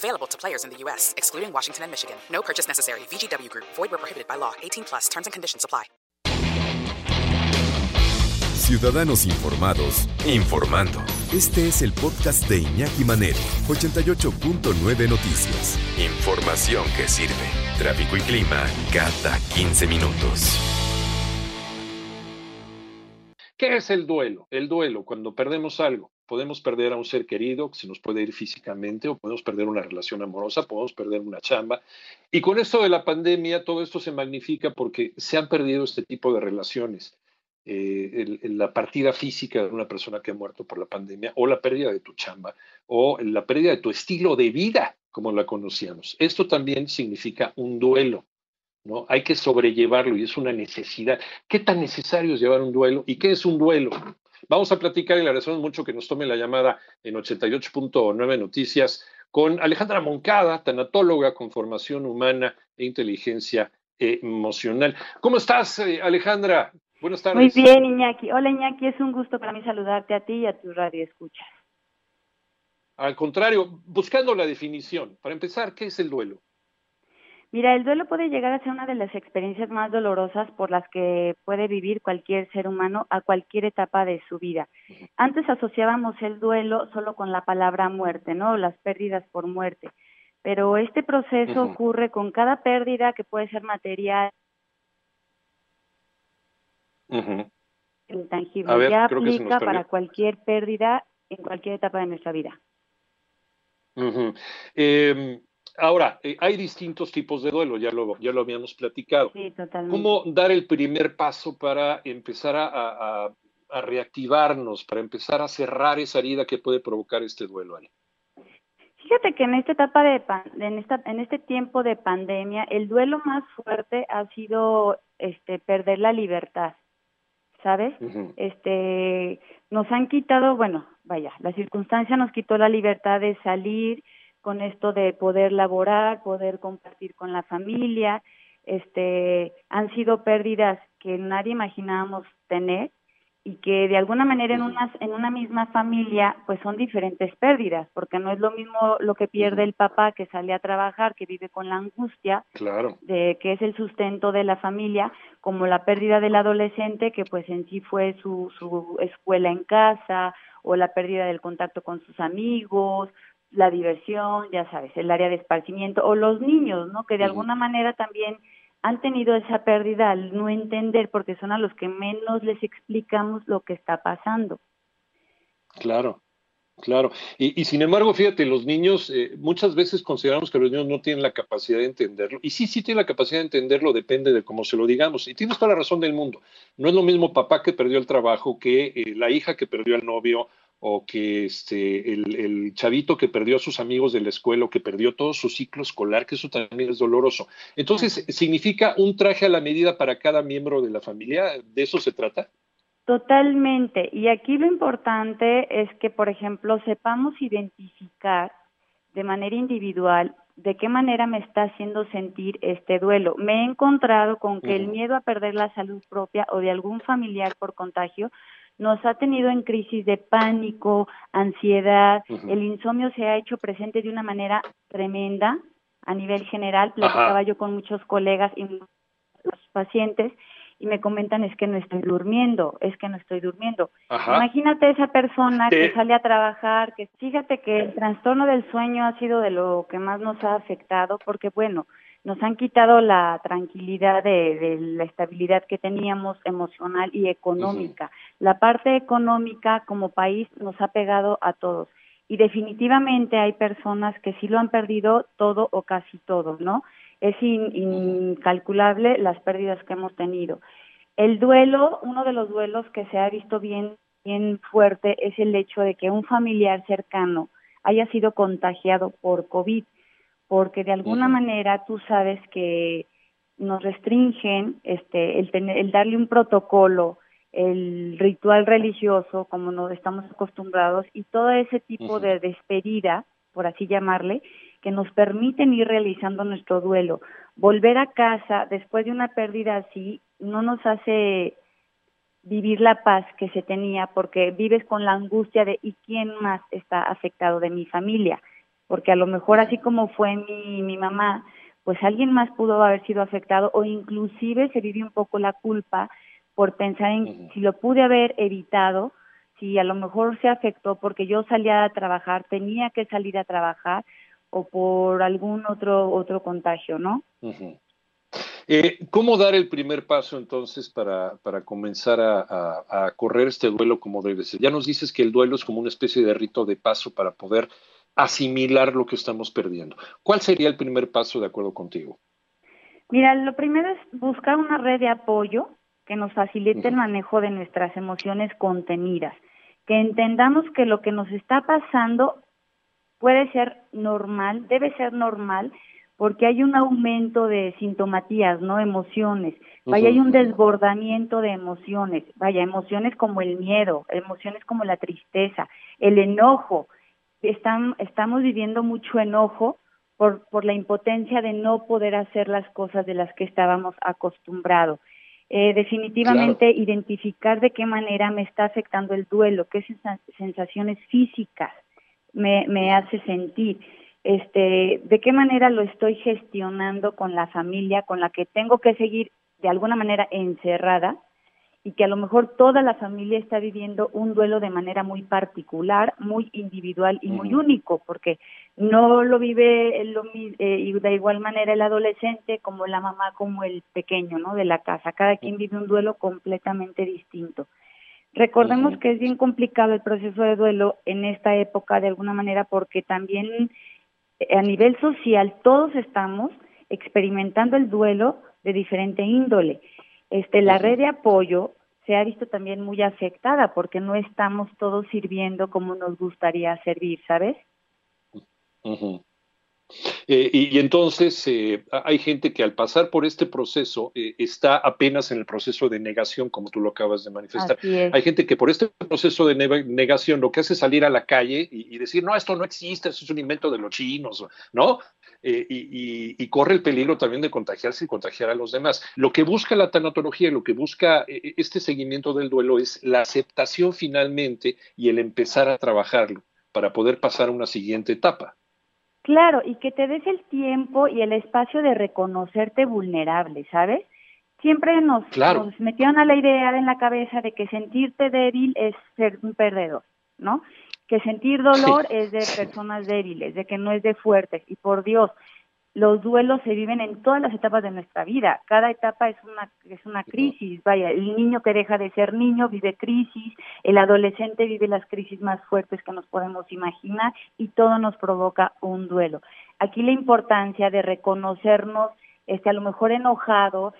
Available to players in the U.S., excluding Washington and Michigan. No purchase necessary. VGW Group. Void where prohibited by law. 18 plus. Terms and conditions apply. Ciudadanos informados, informando. Este es el podcast de Iñaki Manero, 88.9 Noticias. Información que sirve. Tráfico y clima cada 15 minutos. ¿Qué es el duelo? El duelo, cuando perdemos algo. Podemos perder a un ser querido, que se nos puede ir físicamente, o podemos perder una relación amorosa, podemos perder una chamba. Y con esto de la pandemia, todo esto se magnifica porque se han perdido este tipo de relaciones. Eh, la partida física de una persona que ha muerto por la pandemia, o la pérdida de tu chamba, o la pérdida de tu estilo de vida, como la conocíamos. Esto también significa un duelo. ¿no? Hay que sobrellevarlo y es una necesidad. ¿Qué tan necesario es llevar un duelo? ¿Y qué es un duelo? Vamos a platicar y le agradecemos mucho que nos tome la llamada en 88.9 Noticias con Alejandra Moncada, tanatóloga con formación humana e inteligencia emocional. ¿Cómo estás, eh, Alejandra? Buenas Muy tardes. bien, Iñaki. Hola, Iñaki. Es un gusto para mí saludarte a ti y a tu radio escuchas. Al contrario, buscando la definición. Para empezar, ¿qué es el duelo? Mira, el duelo puede llegar a ser una de las experiencias más dolorosas por las que puede vivir cualquier ser humano a cualquier etapa de su vida. Antes asociábamos el duelo solo con la palabra muerte, ¿no? Las pérdidas por muerte. Pero este proceso ocurre con cada pérdida que puede ser material, intangible. Ver, ya aplica para cualquier pérdida en cualquier etapa de nuestra vida. Eh, ahora, eh, hay distintos tipos de duelo, ya lo, ya lo habíamos platicado. Sí, totalmente. ¿Cómo dar el primer paso para empezar a, a- a- a reactivarnos, para empezar a cerrar esa herida que puede provocar este duelo? Fíjate que en esta etapa de pan- en esta en este tiempo de pandemia el duelo más fuerte ha sido este perder la libertad, ¿sabes? Este nos han quitado, bueno, vaya, la circunstancia nos quitó la libertad de salir con esto de poder laborar, poder compartir con la familia, este han sido pérdidas que nadie imaginábamos tener y que de alguna manera en una, en una misma familia pues son diferentes pérdidas, porque no es lo mismo lo que pierde el papá que sale a trabajar, que vive con la angustia Claro. de que es el sustento de la familia, como la pérdida del adolescente que pues en sí fue su, su escuela en casa o la pérdida del contacto con sus amigos, la diversión, ya sabes, el área de esparcimiento o los niños, ¿no? Que de alguna manera también han tenido esa pérdida al no entender porque son a los que menos les explicamos lo que está pasando. Claro, claro. Y, y sin embargo, fíjate, los niños, eh, muchas veces consideramos que los niños no tienen la capacidad de entenderlo. Y sí, sí tienen la capacidad de entenderlo, depende de cómo se lo digamos. Y tienes toda la razón del mundo. No es lo mismo papá que perdió el trabajo que eh, la hija que perdió al novio o que este, el, el chavito que perdió a sus amigos de la escuela o que perdió todo su ciclo escolar, que eso también es doloroso. Entonces, ¿significa un traje a la medida para cada miembro de la familia? ¿De eso se trata? Totalmente. Y aquí lo importante es que, por ejemplo, sepamos identificar de manera individual de qué manera me está haciendo sentir este duelo. Me he encontrado con que el miedo a perder la salud propia o de algún familiar por contagio nos ha tenido en crisis de pánico, ansiedad, el insomnio se ha hecho presente de una manera tremenda a nivel general. Platicaba Ajá. yo con muchos colegas y los pacientes y me comentan es que no estoy durmiendo, es que no estoy durmiendo. Ajá. Imagínate esa persona que sale a trabajar, que fíjate que el trastorno del sueño ha sido de lo que más nos ha afectado porque bueno, nos han quitado la tranquilidad de, de la estabilidad que teníamos emocional y económica. La parte económica como país nos ha pegado a todos y definitivamente hay personas que sí lo han perdido todo o casi todo, ¿no? Es in- incalculable las pérdidas que hemos tenido. El duelo, uno de los duelos que se ha visto bien, bien fuerte es el hecho de que un familiar cercano haya sido contagiado por COVID, porque de alguna manera tú sabes que nos restringen este, el, el darle un protocolo, el ritual religioso, como no estamos acostumbrados, y todo ese tipo de despedida, por así llamarle, que nos permiten ir realizando nuestro duelo. Volver a casa después de una pérdida así no nos hace vivir la paz que se tenía porque vives con la angustia de ¿y quién más está afectado de mi familia? Porque a lo mejor así como fue mi, mi mamá, pues alguien más pudo haber sido afectado o inclusive se vive un poco la culpa por pensar en si lo pude haber evitado, si a lo mejor se afectó porque yo salía a trabajar, tenía que salir a trabajar o por algún otro otro contagio, ¿no? eh, ¿Cómo dar el primer paso entonces para, para comenzar a, a, correr este duelo como debe ser? Ya nos dices que el duelo es como una especie de rito de paso para poder asimilar lo que estamos perdiendo. ¿Cuál sería el primer paso de acuerdo contigo? Mira, lo primero es buscar una red de apoyo que nos facilite el manejo de nuestras emociones contenidas, que entendamos que lo que nos está pasando puede ser normal, debe ser normal, porque hay un aumento de sintomatías, ¿no? Emociones. Vaya, hay un desbordamiento de emociones. Vaya, emociones como el miedo, emociones como la tristeza, el enojo. Están, estamos viviendo mucho enojo por, por la impotencia de no poder hacer las cosas de las que estábamos acostumbrados. Eh, definitivamente identificar de qué manera me está afectando el duelo, qué sensaciones físicas me, me hace sentir, este, de qué manera lo estoy gestionando con la familia con la que tengo que seguir de alguna manera encerrada y que a lo mejor toda la familia está viviendo un duelo de manera muy particular, muy individual y muy único, porque no lo vive lo, eh, de igual manera el adolescente como la mamá, como el pequeño, ¿no? De la casa. Cada quien vive un duelo completamente distinto. Recordemos que es bien complicado el proceso de duelo en esta época de alguna manera porque también eh, a nivel social todos estamos experimentando el duelo de diferente índole este, la red de apoyo se ha visto también muy afectada porque no estamos todos sirviendo como nos gustaría servir, ¿sabes? Eh, y, entonces eh, hay gente que al pasar por este proceso eh, está apenas en el proceso de negación, como tú lo acabas de manifestar. Hay gente que por este proceso de negación lo que hace es salir a la calle y, decir, no, esto no existe, eso es un invento de los chinos, ¿no? Y, corre el peligro también de contagiarse y contagiar a los demás. Lo que busca la tanatología, lo que busca este seguimiento del duelo es la aceptación finalmente y el empezar a trabajarlo para poder pasar a una siguiente etapa. Claro, y que te des el tiempo y el espacio de reconocerte vulnerable, ¿sabes? Siempre nos, nos metieron a la idea en la cabeza de que sentirte débil es ser un perdedor, ¿no? Que sentir dolor es de personas débiles, de que no es de fuertes. Y por Dios, los duelos se viven en todas las etapas de nuestra vida. Cada etapa es una, es una crisis. Vaya, el niño que deja de ser niño vive crisis, el adolescente vive las crisis más fuertes que nos podemos imaginar y todo nos provoca un duelo. Aquí la importancia de reconocernos, este, a lo mejor enojado,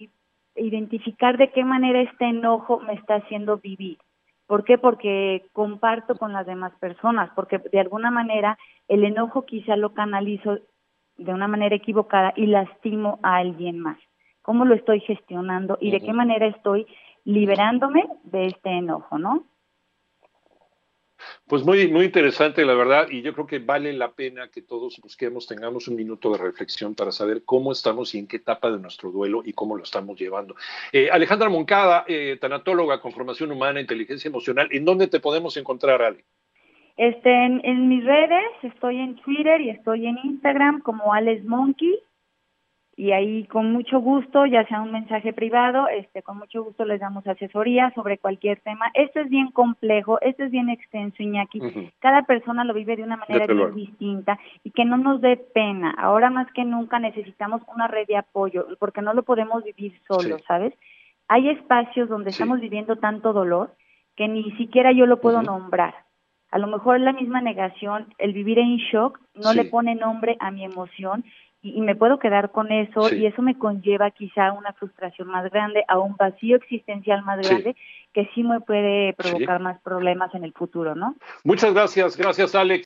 y identificar de qué manera este enojo me está haciendo vivir. ¿Por qué? Porque comparto con las demás personas, porque de alguna manera el enojo quizá lo canalizo de una manera equivocada y lastimo a alguien más. ¿Cómo lo estoy gestionando y de qué manera estoy liberándome de este enojo, no? Pues muy, muy interesante, la verdad, y yo creo que vale la pena que todos busquemos, tengamos un minuto de reflexión para saber cómo estamos y en qué etapa de nuestro duelo y cómo lo estamos llevando. Eh, Alejandra Moncada, eh, tanatóloga con formación humana, inteligencia emocional, ¿en dónde te podemos encontrar, Ale? Este, en, mis redes, estoy en Twitter y estoy en Instagram como Alex Monkey y ahí con mucho gusto, ya sea un mensaje privado, este, con mucho gusto les damos asesoría sobre cualquier tema. Esto es bien complejo, esto es bien extenso, Iñaki. Cada persona lo vive de una manera bien distinta y que no nos dé pena. Ahora más que nunca necesitamos una red de apoyo porque no lo podemos vivir solo, ¿sabes? Hay espacios donde estamos viviendo tanto dolor que ni siquiera yo lo puedo nombrar a lo mejor la misma negación, el vivir en shock, no le pone nombre a mi emoción y, me puedo quedar con eso y eso me conlleva quizá a una frustración más grande, a un vacío existencial más grande que sí me puede provocar más problemas en el futuro, ¿no? Muchas gracias, gracias Alex.